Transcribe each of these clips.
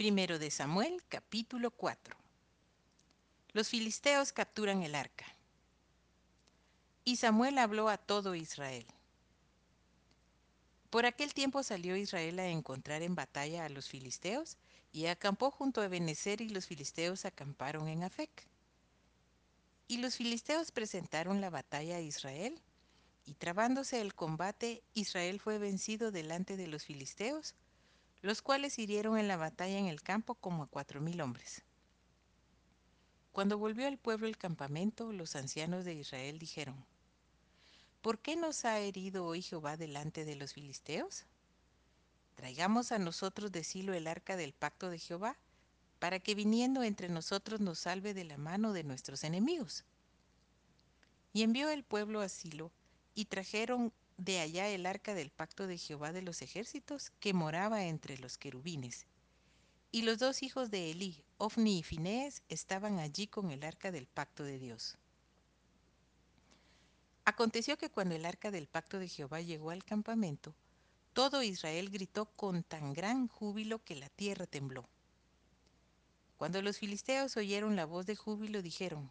Primero de Samuel, capítulo 4. Los filisteos capturan el arca. Y Samuel habló a todo Israel. Por aquel tiempo salió Israel a encontrar en batalla a los filisteos y acampó junto a Ebenezer y los filisteos acamparon en Afec. Y los filisteos presentaron la batalla a Israel y trabándose el combate, Israel fue vencido delante de los filisteos, los cuales hirieron en la batalla en el campo como a cuatro mil hombres. Cuando volvió el pueblo al campamento, los ancianos de Israel dijeron, ¿Por qué nos ha herido hoy Jehová delante de los filisteos? Traigamos a nosotros de Silo el arca del pacto de Jehová, para que viniendo entre nosotros nos salve de la mano de nuestros enemigos. Y envió el pueblo a Silo, y trajeron de allá el arca del pacto de Jehová de los ejércitos, que moraba entre los querubines. Y los dos hijos de Elí, Ofni y Finés, estaban allí con el arca del pacto de Dios. Aconteció que cuando el arca del pacto de Jehová llegó al campamento, todo Israel gritó con tan gran júbilo que la tierra tembló. Cuando los filisteos oyeron la voz de júbilo, dijeron,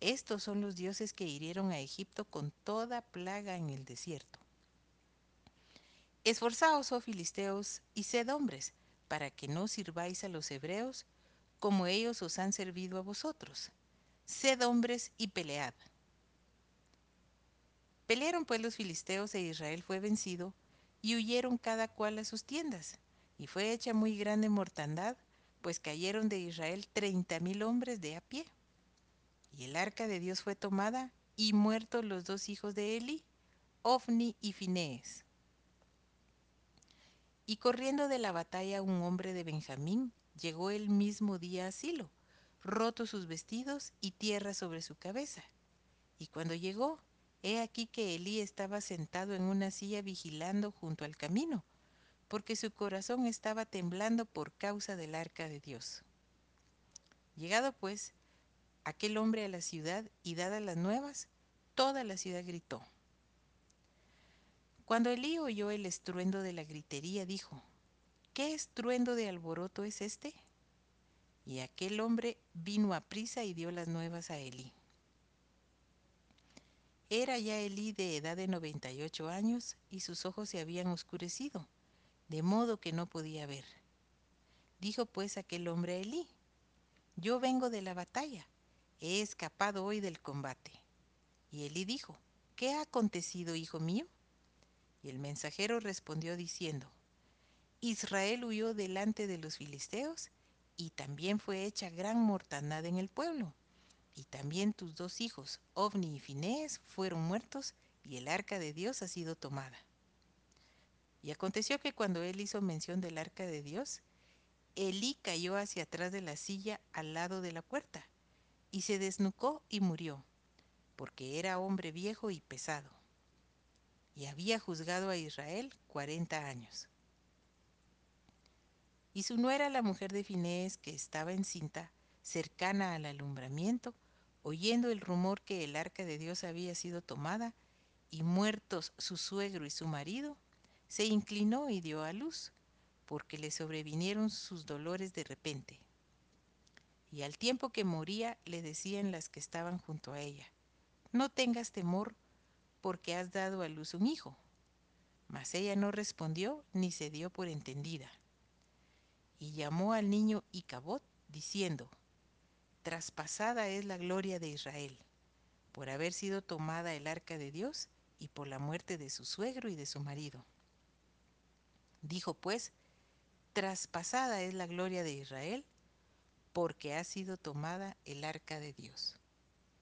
Estos son los dioses que hirieron a Egipto con toda plaga en el desierto. Esforzaos, oh filisteos, y sed hombres, para que no sirváis a los hebreos como ellos os han servido a vosotros. Sed hombres y pelead. Pelearon pues los filisteos e Israel fue vencido, y huyeron cada cual a sus tiendas, y fue hecha muy grande mortandad, pues cayeron de Israel treinta mil hombres de a pie. Y el arca de Dios fue tomada, y muertos los dos hijos de Eli, Ofni y Finees. Y corriendo de la batalla un hombre de Benjamín llegó el mismo día a Silo, roto sus vestidos y tierra sobre su cabeza. Y cuando llegó, he aquí que Elí estaba sentado en una silla vigilando junto al camino, porque su corazón estaba temblando por causa del arca de Dios. Llegado pues aquel hombre a la ciudad y dadas las nuevas, toda la ciudad gritó. Cuando Elí oyó el estruendo de la gritería, dijo, ¿qué estruendo de alboroto es este? Y aquel hombre vino a prisa y dio las nuevas a Elí. Era ya Elí de edad de noventa y ocho años y sus ojos se habían oscurecido, de modo que no podía ver. Dijo pues aquel hombre a Elí, yo vengo de la batalla, he escapado hoy del combate. Y Elí dijo, ¿qué ha acontecido, hijo mío? Y el mensajero respondió diciendo, Israel huyó delante de los filisteos y también fue hecha gran mortandad en el pueblo. Y también tus dos hijos, Ovni y Finés, fueron muertos y el arca de Dios ha sido tomada. Y aconteció que cuando él hizo mención del arca de Dios, Elí cayó hacia atrás de la silla al lado de la puerta y se desnucó y murió, porque era hombre viejo y pesado y había juzgado a Israel cuarenta años. Y su nuera, la mujer de Finés, que estaba encinta, cercana al alumbramiento, oyendo el rumor que el arca de Dios había sido tomada, y muertos su suegro y su marido, se inclinó y dio a luz, porque le sobrevinieron sus dolores de repente. Y al tiempo que moría le decían las que estaban junto a ella, no tengas temor, porque has dado a luz un hijo. Mas ella no respondió ni se dio por entendida. Y llamó al niño Icabot, diciendo, Traspasada es la gloria de Israel, por haber sido tomada el arca de Dios y por la muerte de su suegro y de su marido. Dijo pues, Traspasada es la gloria de Israel, porque ha sido tomada el arca de Dios.